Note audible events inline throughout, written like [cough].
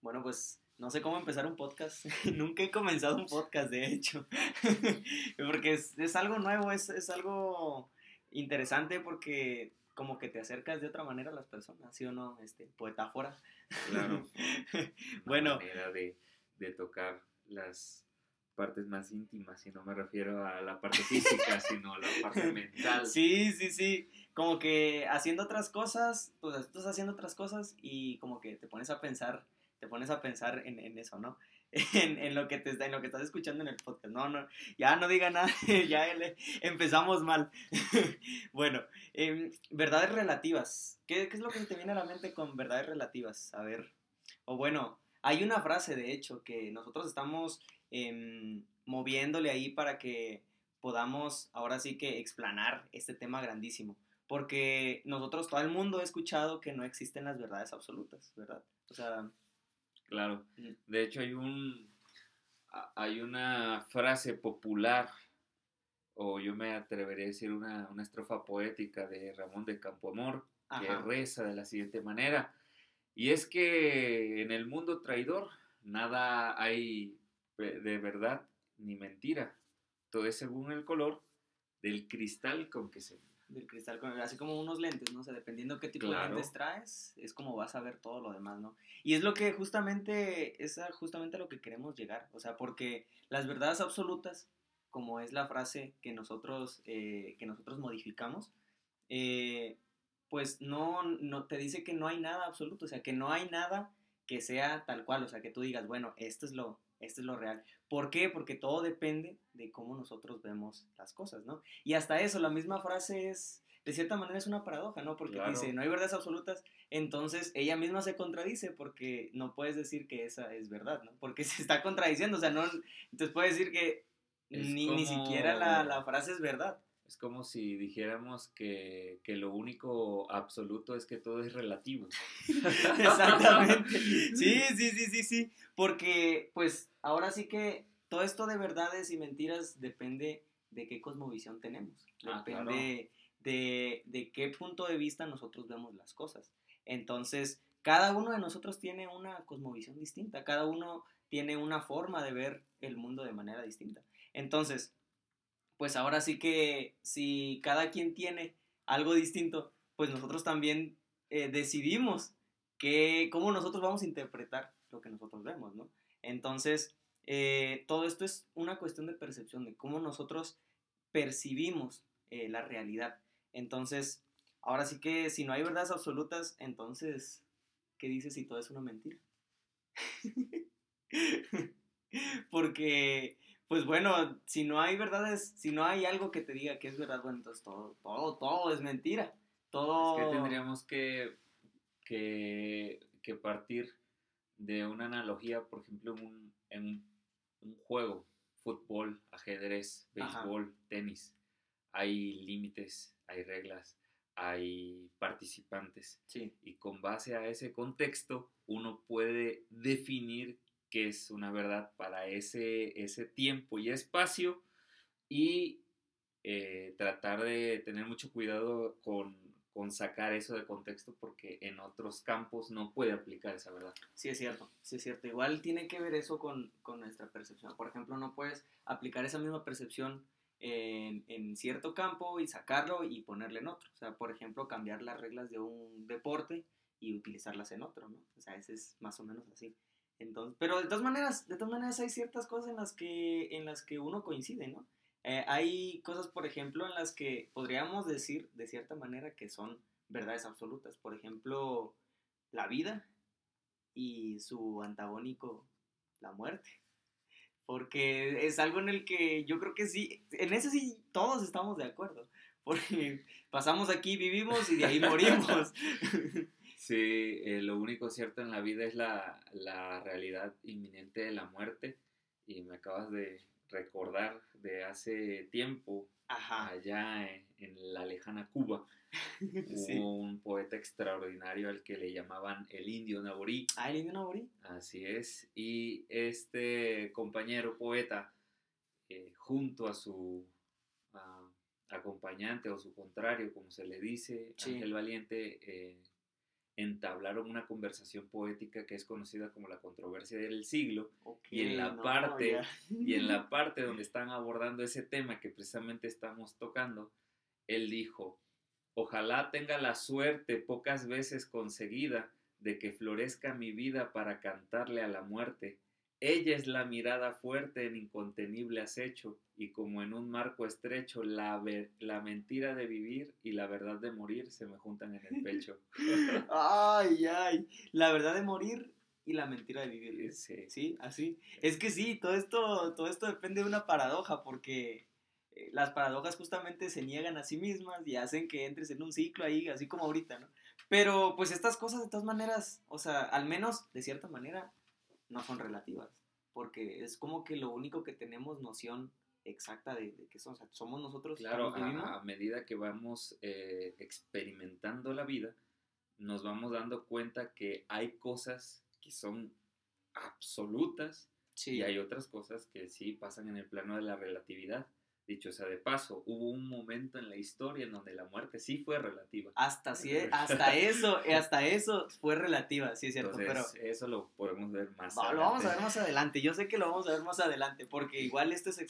Bueno, pues no sé cómo empezar un podcast. [laughs] Nunca he comenzado un podcast, de hecho. [laughs] porque es, algo nuevo, es, es, algo interesante porque como que te acercas de otra manera a las personas, ¿sí o no? Este, poetáfora. Claro. [laughs] bueno. manera de, de tocar las partes más íntimas, y no me refiero a la parte física, sino a la parte mental. Sí, sí, sí, como que haciendo otras cosas, pues estás haciendo otras cosas y como que te pones a pensar, te pones a pensar en, eso, ¿no? [laughs] En, lo que te, estás escuchando en el podcast. No, no, ya no diga nada, [laughs] ya empezamos mal. [laughs] bueno, em, verdades relativas. ¿Qué, ¿Qué es lo que te viene a la mente con verdades relativas? A ver, o bueno, hay una frase, de hecho, que nosotros estamos Em, moviéndole ahí para que podamos ahora sí que explanar este tema grandísimo. Porque nosotros, todo el mundo ha escuchado que no existen las verdades absolutas, ¿verdad? O sea... Claro. De hecho, hay un... Hay una frase popular, o yo me atrevería a decir una, una estrofa poética de Ramón de Campoamor, que reza de la siguiente manera. Y es que en el mundo traidor nada hay de verdad ni mentira. Todo es según el color del cristal con que se del cristal con así como unos lentes, ¿no? O sea, dependiendo qué tipo de lentes traes, es como vas a ver todo lo demás, ¿no? Y es lo que justamente, es justamente a lo que queremos llegar, o sea, porque las verdades absolutas, como es la frase que nosotros, eh, que nosotros modificamos, eh, pues no, no, te dice que no hay nada absoluto, o sea, que no hay nada que sea tal cual, o sea, que tú digas, bueno, esto es lo, esto es lo real. ¿Por qué? Porque todo depende de cómo nosotros vemos las cosas, ¿no? Y hasta eso, la misma frase es, de cierta manera es una paradoja, ¿no? Porque dice, no hay verdades absolutas, entonces ella misma se contradice porque no puedes decir que esa es verdad, ¿no? Porque [laughs] se está contradiciendo, o sea, no, entonces puedes decir que ni, ni, siquiera la, la frase es verdad. Es como si dijéramos que, que, lo único absoluto es que todo es relativo. [laughs] Exactamente. Sí, sí, sí, sí, sí. Porque, pues, ahora sí que todo esto de verdades y mentiras depende de qué cosmovisión tenemos. Ah, depende de, de qué punto de vista nosotros vemos las cosas. Entonces, cada uno de nosotros tiene una cosmovisión distinta. Cada uno tiene una forma de ver el mundo de manera distinta. Entonces, pues ahora sí que si cada quien tiene algo distinto, pues nosotros también eh, decidimos que, cómo nosotros vamos a interpretar lo que nosotros vemos, ¿no? Entonces, eh, todo esto es una cuestión de percepción, de cómo nosotros percibimos eh, la realidad. Entonces, ahora sí que si no hay verdades absolutas, entonces, ¿qué dices si todo es una mentira? [laughs] Porque pues bueno, si no hay verdades, si no hay algo que te diga que es verdad, bueno, entonces todo, todo, todo es mentira. Todo... Es que tendríamos que, que, partir de una analogía, por ejemplo, en un, juego, fútbol, ajedrez, béisbol, tenis. Hay límites, hay reglas, hay participantes. Sí. Y con base a ese contexto, uno puede definir que es una verdad para ese, ese tiempo y espacio y eh, tratar de tener mucho cuidado con, sacar eso de contexto porque en otros campos no puede aplicar esa verdad. Sí, es cierto, sí es cierto. Igual tiene que ver eso con, nuestra percepción. Por ejemplo, no puedes aplicar esa misma percepción en, en, cierto campo y sacarlo y ponerle en otro. O sea, por ejemplo, cambiar las reglas de un deporte y utilizarlas en otro, ¿no? O sea, ese es más o menos así. Entonces, pero de todas maneras, de todas maneras hay ciertas cosas en las que, en las que uno coincide, ¿no? Eh, hay cosas, por ejemplo, en las que podríamos decir de cierta manera que son verdades absolutas. Por ejemplo, la vida y su antagónico, la muerte. Porque es algo en el que yo creo que sí, en eso sí todos estamos de acuerdo. Porque pasamos aquí, vivimos y de ahí morimos. [laughs] Sí, eh, lo único cierto en la vida es la, realidad inminente de la muerte. Y me acabas de recordar de hace tiempo, allá en, la lejana Cuba, [laughs] un poeta extraordinario al que le llamaban el indio Naborí. Ah, el indio Naborí. Así es. Y este compañero poeta, eh, junto a su acompañante o su contrario, como se le dice, Ángel Valiente, eh, entablaron una conversación poética que es conocida como la controversia del siglo y en la parte y en la [laughs] parte donde están abordando ese tema que precisamente estamos tocando él dijo ojalá tenga la suerte pocas veces conseguida de que florezca mi vida para cantarle a la muerte ella es la mirada fuerte en incontenible acecho, y como en un marco estrecho, la, la mentira de vivir y la verdad de morir se me juntan en el pecho. [laughs] ay, ay, la verdad de morir y la mentira de vivir. Sí. sí, así. Es que sí, todo esto, todo esto depende de una paradoja, porque eh, las paradojas justamente se niegan a sí mismas y hacen que entres en un ciclo ahí, así como ahorita, ¿no? Pero pues estas cosas de todas maneras, o sea, al menos de cierta manera, no son relativas, porque es como que lo único que tenemos noción exacta de, que somos, somos nosotros. Claro, a, medida que vamos eh, experimentando la vida, nos vamos dando cuenta que hay cosas que son absolutas y hay otras cosas que sí pasan en el plano de la relatividad. Dicho sea de paso, hubo un momento en la historia en donde la muerte sí fue relativa. Hasta, sí, hasta [laughs] eso, hasta eso fue relativa, sí es cierto. pero eso lo podemos ver más adelante. Lo vamos a ver más adelante. Yo sé que lo vamos a ver más adelante, porque igual esto es,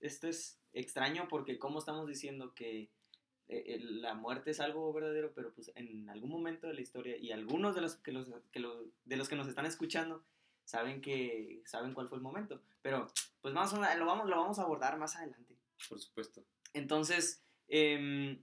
esto es extraño, porque como estamos diciendo que eh, la muerte es algo verdadero, pero pues en algún momento de la historia, y algunos de los que, los, que de los que nos están escuchando saben que saben cuál fue el momento. Pero pues más lo vamos, lo vamos a abordar más adelante. Por supuesto. Entonces, em,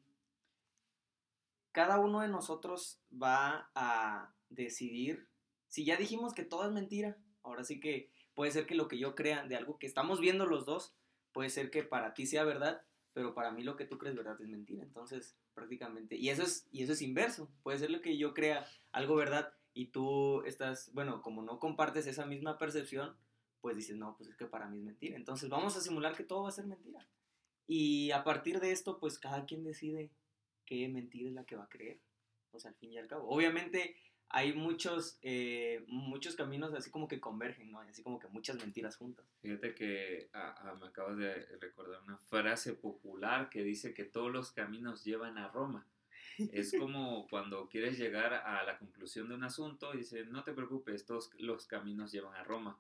cada uno de nosotros va a decidir, si ya dijimos que todo es mentira, ahora sí que puede ser que lo que yo crea de algo que estamos viendo los dos, puede ser que para ti sea verdad, pero para mí lo que tú crees verdad es mentira. Entonces, prácticamente, y eso es, y eso es inverso, puede ser lo que yo crea algo verdad y tú estás, bueno, como no compartes esa misma percepción, pues dices, no, pues es que para mí es mentira. Entonces vamos a simular que todo va a ser mentira. Y a partir de esto, pues cada quien decide qué mentira es la que va a creer. Pues al fin y al cabo. Obviamente hay muchos, eh, muchos caminos así como que convergen, ¿no? Así como que muchas mentiras juntas. Fíjate que me acabas de recordar una frase popular que dice que todos los caminos llevan a Roma. Es [laughs] como cuando quieres llegar a la conclusión de un asunto y dices, no te preocupes, todos los caminos llevan a Roma.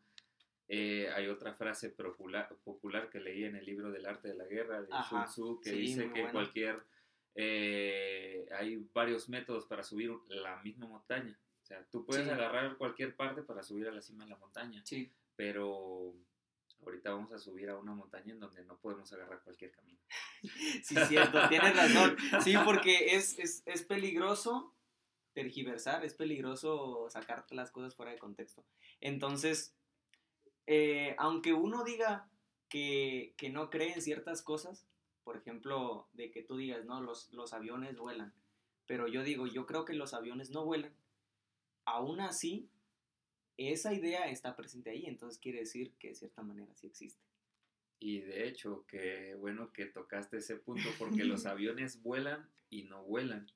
Eh, hay otra frase popular, popular, que leí en el libro del arte de la guerra de Sun Tzu que dice que cualquier eh, hay varios métodos para subir la misma montaña. O sea, tú puedes agarrar cualquier parte para subir a la cima de la montaña. Sí. Pero ahorita vamos a subir a una montaña en donde no podemos agarrar cualquier camino. [laughs] sí, cierto, tienes razón. Sí, porque es, es, es peligroso tergiversar, es peligroso sacar las cosas fuera de contexto. Entonces, eh, aunque uno diga que, no cree en ciertas cosas, por ejemplo, de que tú digas, no, los, los aviones vuelan, pero yo digo, yo creo que los aviones no vuelan, aún así, esa idea está presente ahí, entonces quiere decir que de cierta manera sí existe. Y de hecho, qué bueno que tocaste ese punto, porque los [laughs] aviones vuelan y no vuelan.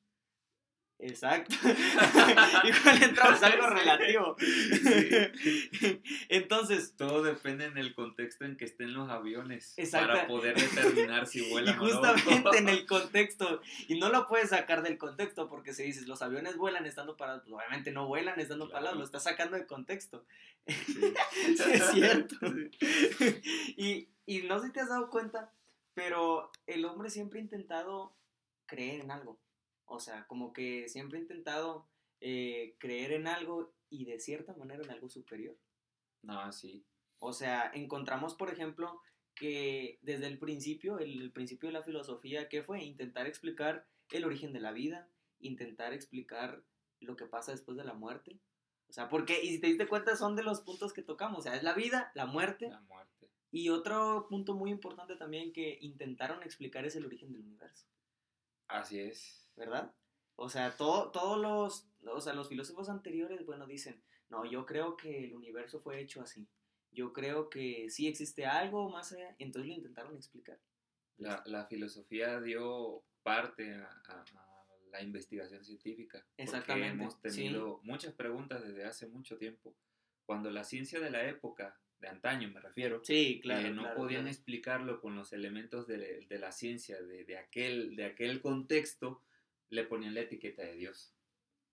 Exacto. [laughs] Igual entramos algo relativo. [laughs] Entonces. Todo depende en el contexto en que estén los aviones. Para poder determinar si [laughs] vuelan o no. Justamente en el contexto. Y no lo puedes sacar del contexto porque si dices los aviones vuelan estando parados, pues obviamente no vuelan estando parados, lo estás sacando de contexto. Sí, es cierto. y, y no sé si te has dado cuenta, pero el hombre siempre ha intentado creer en algo. O sea, como que siempre he intentado eh, creer en algo y de cierta manera en algo superior. Ah, sí. O sea, encontramos, por ejemplo, que desde el principio, el, principio de la filosofía, ¿qué fue? Intentar explicar el origen de la vida, intentar explicar lo que pasa después de la muerte. O sea, porque, y si te diste cuenta, son de los puntos que tocamos. O sea, es la vida, la muerte. La muerte. Y otro punto muy importante también que intentaron explicar es el origen del universo. Así es. ¿Verdad? O sea, todo, todos los, o sea, los filósofos anteriores, bueno, dicen, no, yo creo que el universo fue hecho así. Yo creo que sí existe algo más allá, entonces lo intentaron explicar. La, la filosofía dio parte a, la investigación científica. Exactamente. Porque hemos tenido muchas preguntas desde hace mucho tiempo. Cuando la ciencia de la época, de antaño me refiero, sí, claro, eh, no podían explicarlo con los elementos de, de la ciencia, de, de, aquel, de aquel contexto, le ponían la etiqueta de Dios.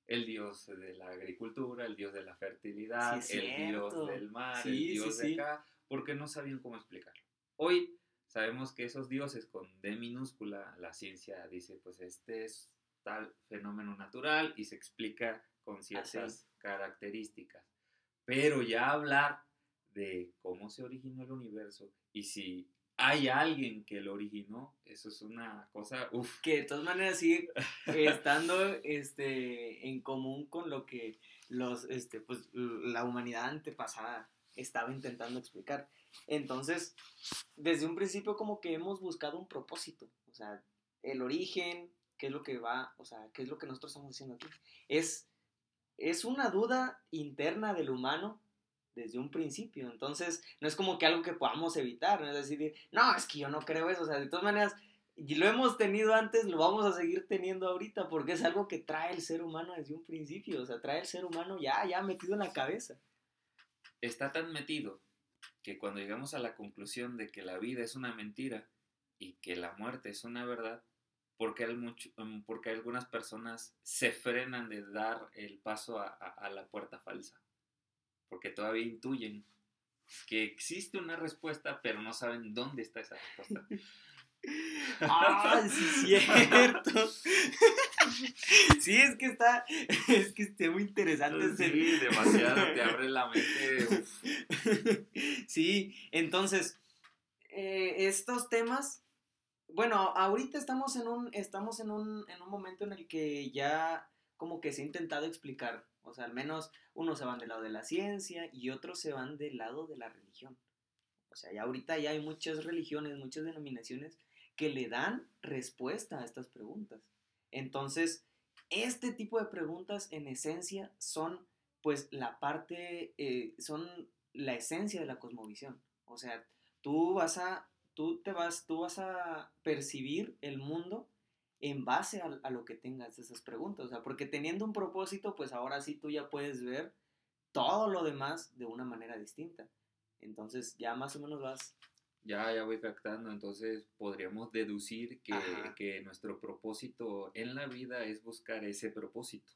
el dios de la agricultura, el dios de la fertilidad, el dios del mar, el dios de acá, porque no sabían cómo explicarlo. Hoy sabemos que esos dioses con D minúscula, la ciencia dice, pues este es tal fenómeno natural y se explica con ciertas características. Pero ya hablar de cómo se originó el universo y si hay alguien que lo originó, eso es una cosa. Que de todas maneras sigue estando este, en común con lo que los, este, pues, la humanidad antepasada estaba intentando explicar. Entonces, desde un principio como que hemos buscado un propósito, o sea, el origen, qué es lo que va, o sea, qué es lo que nosotros estamos haciendo aquí. Es, es una duda interna del humano desde un principio. Entonces, no es como que algo que podamos evitar, no es decir, no, es que yo no creo eso, o sea, de todas maneras, lo hemos tenido antes, lo vamos a seguir teniendo ahorita, porque es algo que trae el ser humano desde un principio, o sea, trae el ser humano ya, ya metido en la cabeza. Está tan metido que cuando llegamos a la conclusión de que la vida es una mentira y que la muerte es una verdad, porque, mucho, mm, porque algunas personas se frenan de dar el paso a la puerta falsa porque todavía intuyen que existe una respuesta, pero no saben dónde está esa respuesta. [laughs] ¡Ah, sí es cierto! [laughs] sí, es que está, es que está muy interesante. Sí, demasiado, te abre la mente. [laughs] Sí, entonces, eh, estos temas, bueno, ahorita estamos en un, estamos en un, en un momento en el que ya como que se ha intentado explicar o sea, al menos unos se van del lado de la ciencia y otros se van del lado de la religión. O sea, ya ahorita ya hay muchas religiones, muchas denominaciones que le dan respuesta a estas preguntas. Entonces, este tipo de preguntas en esencia son pues la parte, eh, son la esencia de la cosmovisión. O sea, tú vas a, tú te vas, tú vas a percibir el mundo en base a, lo que tengas esas preguntas. O sea, porque teniendo un propósito, pues ahora sí tú ya puedes ver todo lo demás de una manera distinta. Entonces ya más o menos vas... Ya, ya voy captando. Entonces podríamos deducir que, que nuestro propósito en la vida es buscar ese propósito.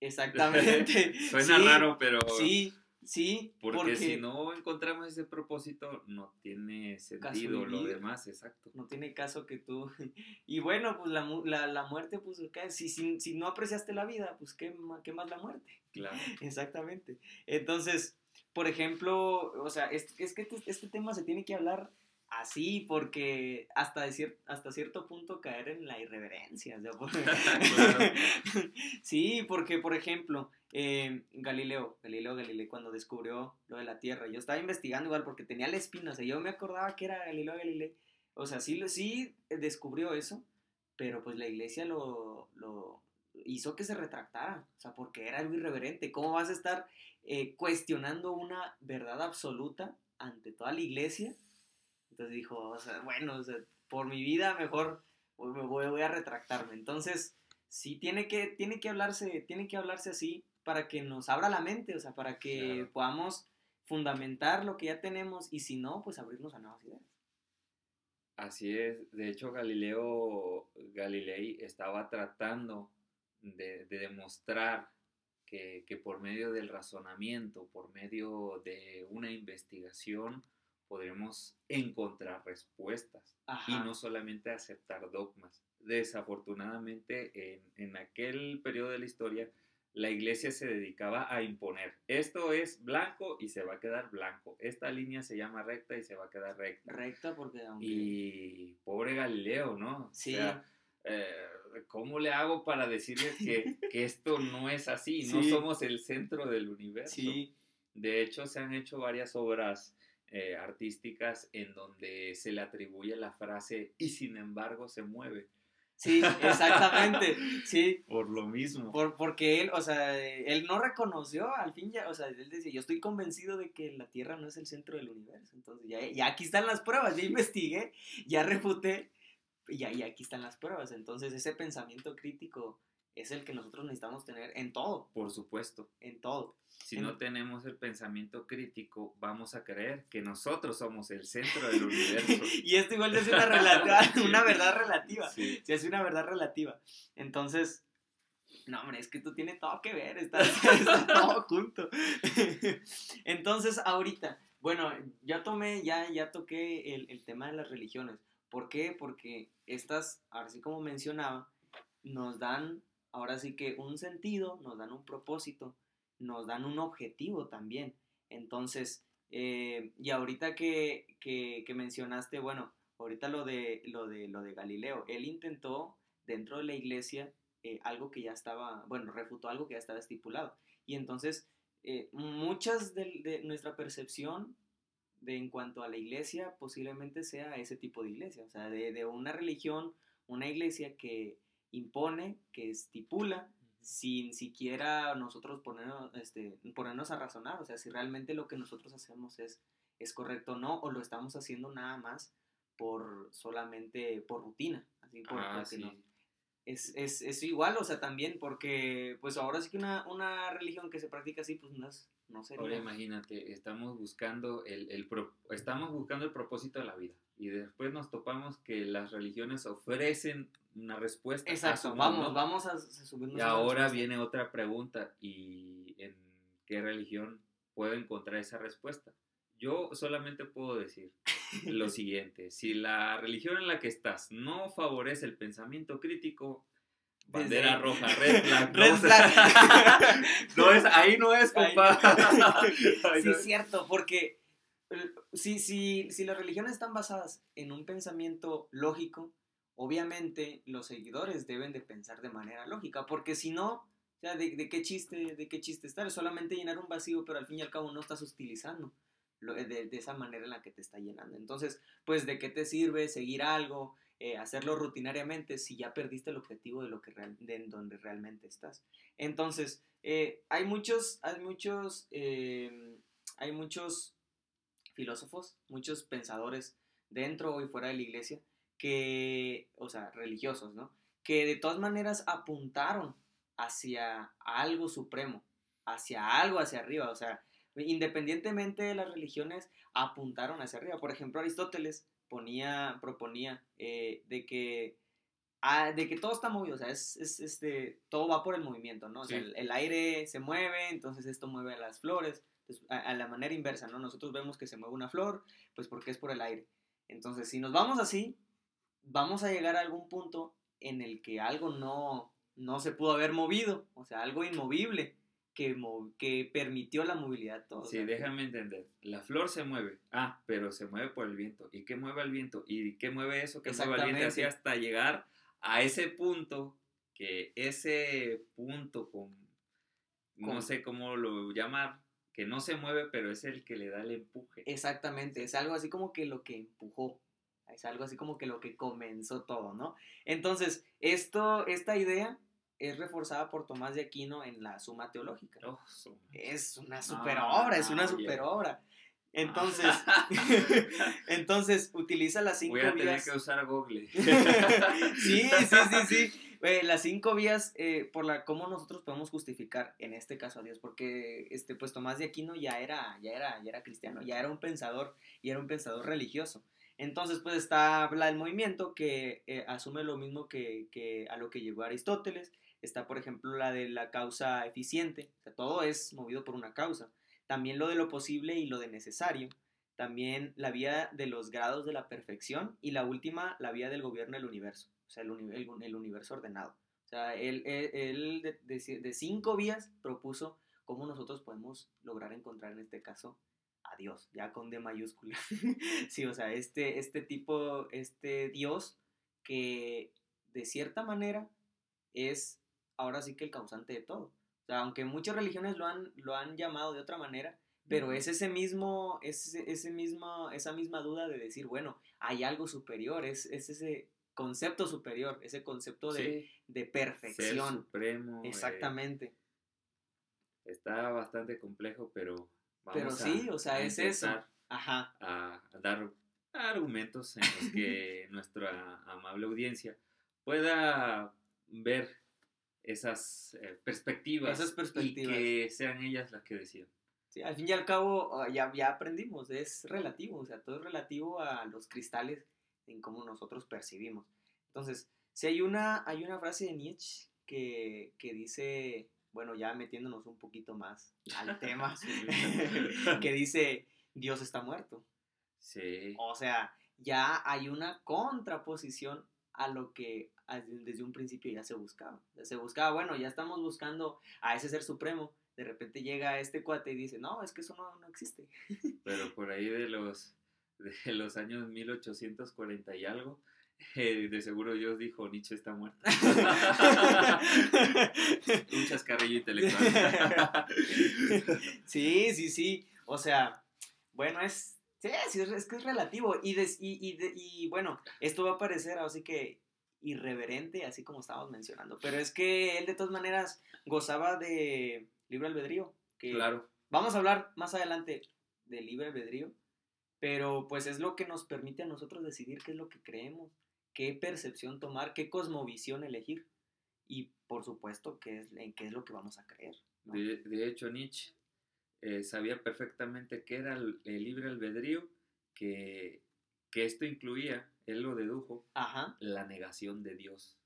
Exactamente. [laughs] Suena raro, pero... Sí, Sí, porque, si no encontramos ese propósito, no tiene sentido lo demás, exacto. No tiene caso que tú... [laughs] Y bueno, pues la, la, la muerte, pues, si, si, si, no apreciaste la vida, pues, ¿qué, ¿qué más la muerte? Claro. [laughs] Exactamente. Entonces, por ejemplo, o sea, es, es que este, este tema se tiene que hablar así porque hasta, hasta cierto punto caer en la irreverencia. [laughs] sí, porque por ejemplo, eh, Galileo, Galileo Galilei cuando descubrió lo de la Tierra, yo estaba investigando igual porque tenía la espina, o sea, yo me acordaba que era Galileo Galilei, o sea, sí, sí descubrió eso, pero pues la iglesia lo, lo hizo que se retractara, o sea, porque era algo irreverente, ¿cómo vas a estar eh, cuestionando una verdad absoluta ante toda la iglesia? Entonces dijo, o sea, bueno, por mi vida mejor me voy, a retractarme. Entonces, sí tiene que, tiene que hablarse, tiene que hablarse así para que nos abra la mente, o sea, para que podamos fundamentar lo que ya tenemos y si no, pues abrirnos a nuevas ideas. Así es, de hecho Galileo Galilei estaba tratando de, demostrar que, que, por medio del razonamiento, por medio de una investigación, podremos encontrar respuestas y no solamente aceptar dogmas. Desafortunadamente, en, en, aquel periodo de la historia, la iglesia se dedicaba a imponer. Esto es blanco y se va a quedar blanco. Esta línea se llama recta y se va a quedar recta. Recta porque... Y pobre Galileo, ¿no? Sí. Eh, ¿Cómo le hago para decirle que, [laughs] que esto no es así? No somos el centro del universo. Sí. De hecho, se han hecho varias obras eh, artísticas en donde se le atribuye la frase y sin embargo se mueve. Sí, exactamente, sí. Por lo mismo. Por, porque él, o sea, él no reconoció, al fin ya, o sea, él decía, yo estoy convencido de que la Tierra no es el centro del universo. Entonces, ya, ya aquí están las pruebas, ya investigué, ya refuté, y, ya, y aquí están las pruebas. Entonces, ese pensamiento crítico es el que nosotros necesitamos tener en todo. Por supuesto. En todo. Si no tenemos el pensamiento crítico, vamos a creer que nosotros somos el centro del universo. [laughs] y esto igual es una, [laughs] una verdad relativa. Sí. es una verdad relativa. Entonces, No, hombre, es que tú tienes todo que ver, está, [laughs] todo junto. Entonces, ahorita, bueno, ya tomé, ya, ya toqué el, el tema de las religiones. ¿Por qué? Porque estas, así como mencionaba, nos dan, ahora sí que un sentido, nos dan un propósito, nos dan un objetivo también. Entonces, eh, y ahorita que, que, mencionaste, bueno, ahorita lo de, lo, de, lo de Galileo, él intentó dentro de la iglesia eh, algo que ya estaba, bueno, refutó algo que ya estaba estipulado. Y entonces, eh, muchas de, de, nuestra percepción de en cuanto a la iglesia posiblemente sea ese tipo de iglesia, o sea, de, de una religión, una iglesia que impone, que estipula, sin siquiera nosotros ponernos, este, ponernos a razonar, o sea, si realmente lo que nosotros hacemos es, es correcto o no, o lo estamos haciendo nada más por solamente por rutina, así por, ah, sí. es, es, es, igual, o sea, también, porque pues ahora sí que una, una religión que se practica así, pues no es, no sería. Ahora imagínate, estamos buscando el, el pro, estamos buscando el propósito de la vida y después nos topamos que las religiones ofrecen una respuesta. Exacto, vamos, vamos a subirnos. Y ahora viene otra pregunta, ¿y en qué religión puedo encontrar esa respuesta? Yo solamente puedo decir [laughs] lo siguiente, si la religión en la que estás no favorece el pensamiento crítico, bandera roja, red [laughs] flag. red flag. [laughs] no es, ahí no es, compa. sí, es cierto, porque si, si, si las religiones están basadas en un pensamiento lógico, obviamente los seguidores deben de pensar de manera lógica, porque si no, sea, ¿de, de, qué chiste, de qué chiste estar? Es solamente llenar un vacío, pero al fin y al cabo no estás utilizando de, de, esa manera en la que te está llenando. Entonces, pues, ¿de qué te sirve seguir algo, eh, hacerlo rutinariamente si ya perdiste el objetivo de lo que real, de donde realmente estás? Entonces, eh, hay muchos, hay muchos, eh, hay muchos filósofos, muchos pensadores dentro y fuera de la iglesia que, o sea, religiosos, ¿no? Que de todas maneras apuntaron hacia algo supremo, hacia algo hacia arriba, o sea, independientemente de las religiones, apuntaron hacia arriba. Por ejemplo, Aristóteles ponía, proponía eh, de que ah, de que todo está movido, o sea, es, es, este, todo va por el movimiento, ¿no? O sea, el, el, aire se mueve, entonces esto mueve a las flores, pues, a, a, la manera inversa, ¿no? Nosotros vemos que se mueve una flor, pues porque es por el aire. Entonces, si nos vamos así, vamos a llegar a algún punto en el que algo no, no se pudo haber movido, o sea, algo inmovible que, que permitió la movilidad todo. Sí, déjame entender. La flor se mueve, ah, pero se mueve por el viento. ¿Y qué mueve el viento? ¿Y qué mueve eso? ¿Qué mueve el viento? Así hasta llegar a ese punto, que ese punto con, no sé cómo lo llamar, que no se mueve, pero es el que le da el empuje. Exactamente, es algo así como que lo que empujó. Es algo así como que lo que comenzó todo, ¿no? Entonces, esto, esta idea es reforzada por Tomás de Aquino en la Suma Teológica. Oh, es una super obra, es una super obra. Entonces, [laughs] [laughs] entonces utiliza las cinco vías. Voy a tener que usar Google. [laughs] sí, sí, sí, sí. Eh, las cinco vías eh, por la cómo nosotros podemos justificar en este caso a Dios, porque este, pues Tomás de Aquino ya era, ya era, ya era cristiano, ya era un pensador y era un pensador religioso. Entonces, pues está la del movimiento que eh, asume lo mismo que, que, a lo que llegó Aristóteles. Está, por ejemplo, la de la causa eficiente. O todo es movido por una causa. También lo de lo posible y lo de necesario. También la vía de los grados de la perfección. Y la última, la vía del gobierno del universo. O sea, el, el, universo ordenado. O sea, él, él, de, de cinco vías propuso cómo nosotros podemos lograr encontrar en este caso a Dios, ya con D mayúscula. [laughs] sí, o sea, este, este tipo, este Dios que de cierta manera es ahora sí que el causante de todo. O sea, aunque muchas religiones lo han, lo han llamado de otra manera, pero es ese mismo, es ese mismo, esa misma duda de decir, bueno, hay algo superior, es, es ese concepto superior, ese concepto de, sí. de perfección. Ser supremo. Eh, Exactamente. Eh, está bastante complejo, pero pero sí, o sea, es eso. Ajá. A, a, dar argumentos en los que [laughs] nuestra amable audiencia pueda ver esas eh, perspectivas, esas perspectivas y que sean ellas las que decidan. Sí, al fin y al cabo ah, ya, ya aprendimos, es relativo, o sea, todo es relativo a los cristales en cómo nosotros percibimos. Entonces, si hay una, hay una frase de Nietzsche que, que dice, bueno, ya metiéndonos un poquito más al [laughs] tema, [laughs] que dice, Dios está muerto. Sí. O sea, ya hay una contraposición a lo que desde un principio ya se buscaba. Ya se buscaba, bueno, ya estamos buscando a ese ser supremo. De repente llega este cuate y dice, no, es que eso no, no existe. Pero por ahí de los, de los años 1840 y algo, eh, de seguro Dios dijo, Nietzsche está muerto. [laughs] un chascarrillo intelectual. [laughs] sí, sí, sí. O sea, bueno, es, sí, es, que es relativo. Y, y, y, bueno, esto va a parecer así que irreverente, así como estábamos mencionando. Pero es que él de todas maneras gozaba de libre albedrío. Que claro. Vamos a hablar más adelante de libre albedrío. Pero pues es lo que nos permite a nosotros decidir qué es lo que creemos, qué percepción tomar, qué cosmovisión elegir. Y por supuesto, qué es, en qué es lo que vamos a creer. De, de hecho, Nietzsche eh, sabía perfectamente que era el, libre albedrío, que, que, esto incluía, él lo dedujo, la negación de Dios.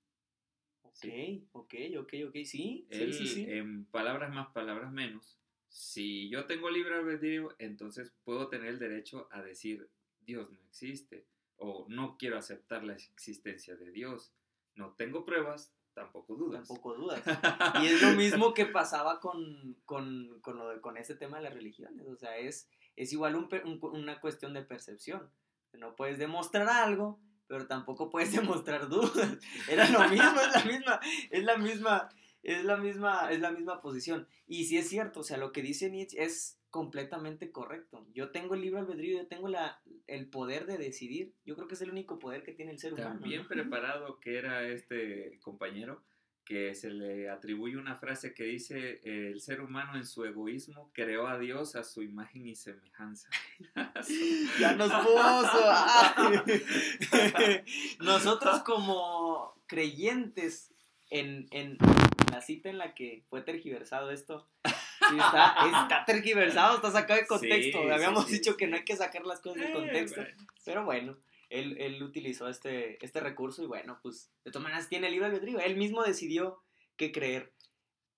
Ok, ok, ok, ok, sí, sí, sí, sí. En palabras más, palabras menos, si yo tengo libre albedrío, entonces puedo tener el derecho a decir Dios no existe o no quiero aceptar la existencia de Dios. No tengo pruebas, tampoco dudas. Tampoco dudas. [laughs] Y es lo mismo que pasaba con, con, con, lo de, con este tema de las religiones. O sea, es, es igual una cuestión de percepción. No puedes demostrar algo, pero tampoco puedes [laughs] demostrar dudas. Era lo mismo, es la misma, es la misma, es la misma, es la misma posición. Y sí es cierto, o sea, lo que dice Nietzsche es completamente correcto. Yo tengo el libre albedrío, yo tengo la, el poder de decidir. Yo creo que es el único poder que tiene el ser humano. Bien preparado que era este compañero, que se le atribuye una frase que dice, el ser humano en su egoísmo creó a Dios a su imagen y semejanza. [laughs] ya nos puso. [laughs] Nosotros como creyentes en, en la cita en la que fue tergiversado esto, está, tergiversado, está sacado de contexto. Habíamos dicho que no hay que sacar las cosas de eh, contexto. Pero bueno, él, él, utilizó este, este recurso y bueno, pues de todas maneras tiene libre albedrío. Él mismo decidió qué creer.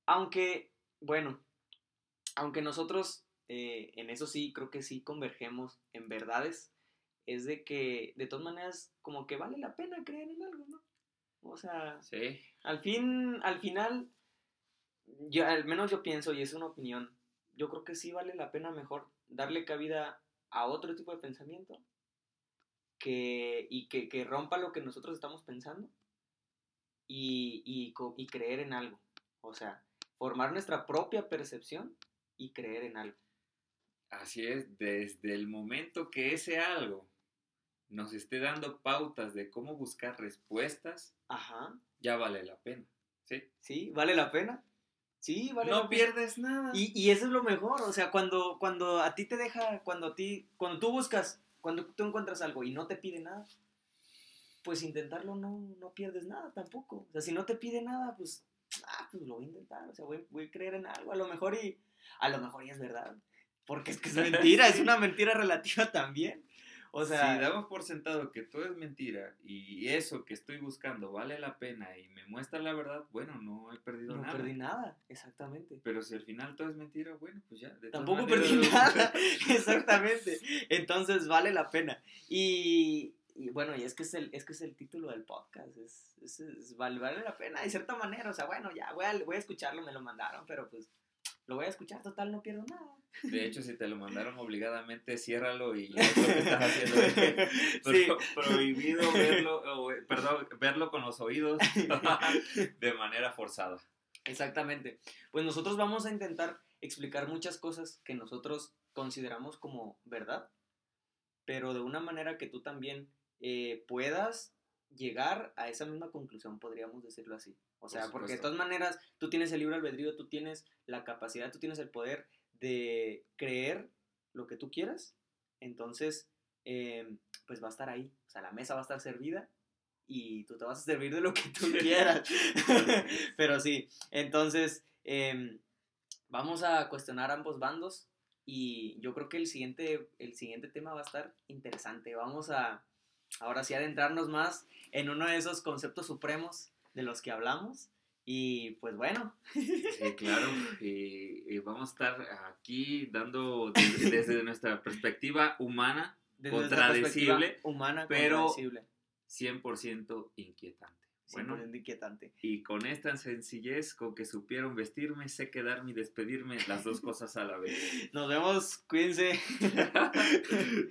Aunque, bueno, aunque nosotros eh, en eso sí, creo que sí convergemos en verdades, es de que de todas maneras como que vale la pena creer en algo, ¿no? O sea, sí. al fin, al final yo, al menos yo pienso, y es una opinión, yo creo que sí vale la pena mejor darle cabida a otro tipo de pensamiento que, y que, que rompa lo que nosotros estamos pensando y, y, y, creer en algo. O sea, formar nuestra propia percepción y creer en algo. Así es, desde el momento que ese algo nos esté dando pautas de cómo buscar respuestas, Ajá. ya vale la pena. ¿Sí? Sí, vale la pena. Sí, vale. No pierdes nada. Y, y, eso es lo mejor, o sea, cuando, cuando a ti te deja, cuando a ti, cuando tú buscas, cuando tú encuentras algo y no te pide nada, pues intentarlo no, no pierdes nada tampoco. O sea, si no te pide nada, pues, ah, pues lo voy a intentar, o sea, voy, voy a creer en algo, a lo mejor y, a lo mejor y es verdad. Porque es que es [laughs] mentira, es una mentira relativa también. O sea, si damos por sentado que todo es mentira y eso que estoy buscando vale la pena y me muestra la verdad, bueno, no he perdido nada. No perdí nada, exactamente. Pero si al final todo es mentira, bueno, pues ya. Tampoco perdí nada, [laughs] exactamente. Entonces vale la pena. Y, y, bueno, y es que es el, es que es el título del podcast, es, es, vale, vale, la pena de cierta manera. O sea, bueno, ya voy a, voy a escucharlo, me lo mandaron, pero pues lo voy a escuchar, total, no pierdo nada. De hecho, si te lo mandaron [laughs] obligadamente, ciérralo y es lo que estás haciendo. [laughs] sí. Prohibido verlo, perdón, verlo con los oídos [laughs] de manera forzada. Exactamente. Pues nosotros vamos a intentar explicar muchas cosas que nosotros consideramos como verdad, pero de una manera que tú también eh, puedas llegar a esa misma conclusión, podríamos decirlo así. O sea, porque de todas maneras tú tienes el libre albedrío, tú tienes la capacidad, tú tienes el poder de creer lo que tú quieras. Entonces, em, pues va a estar ahí. O sea, la mesa va a estar servida y tú te vas a servir de lo que tú [laughs] quieras. [laughs] Pero sí, entonces em, vamos a cuestionar ambos bandos y yo creo que el siguiente, el siguiente tema va a estar interesante. Vamos a, ahora sí, adentrarnos más en uno de esos conceptos supremos de los que hablamos, Y pues bueno. [laughs] claro, y vamos a estar aquí dando desde, nuestra perspectiva humana, contradecible, humana, pero 100% inquietante. Bueno, inquietante. Y con esta sencillez con que supieron vestirme, sé quedarme y despedirme, las dos cosas a la vez. [laughs] Nos vemos, cuídense. [laughs]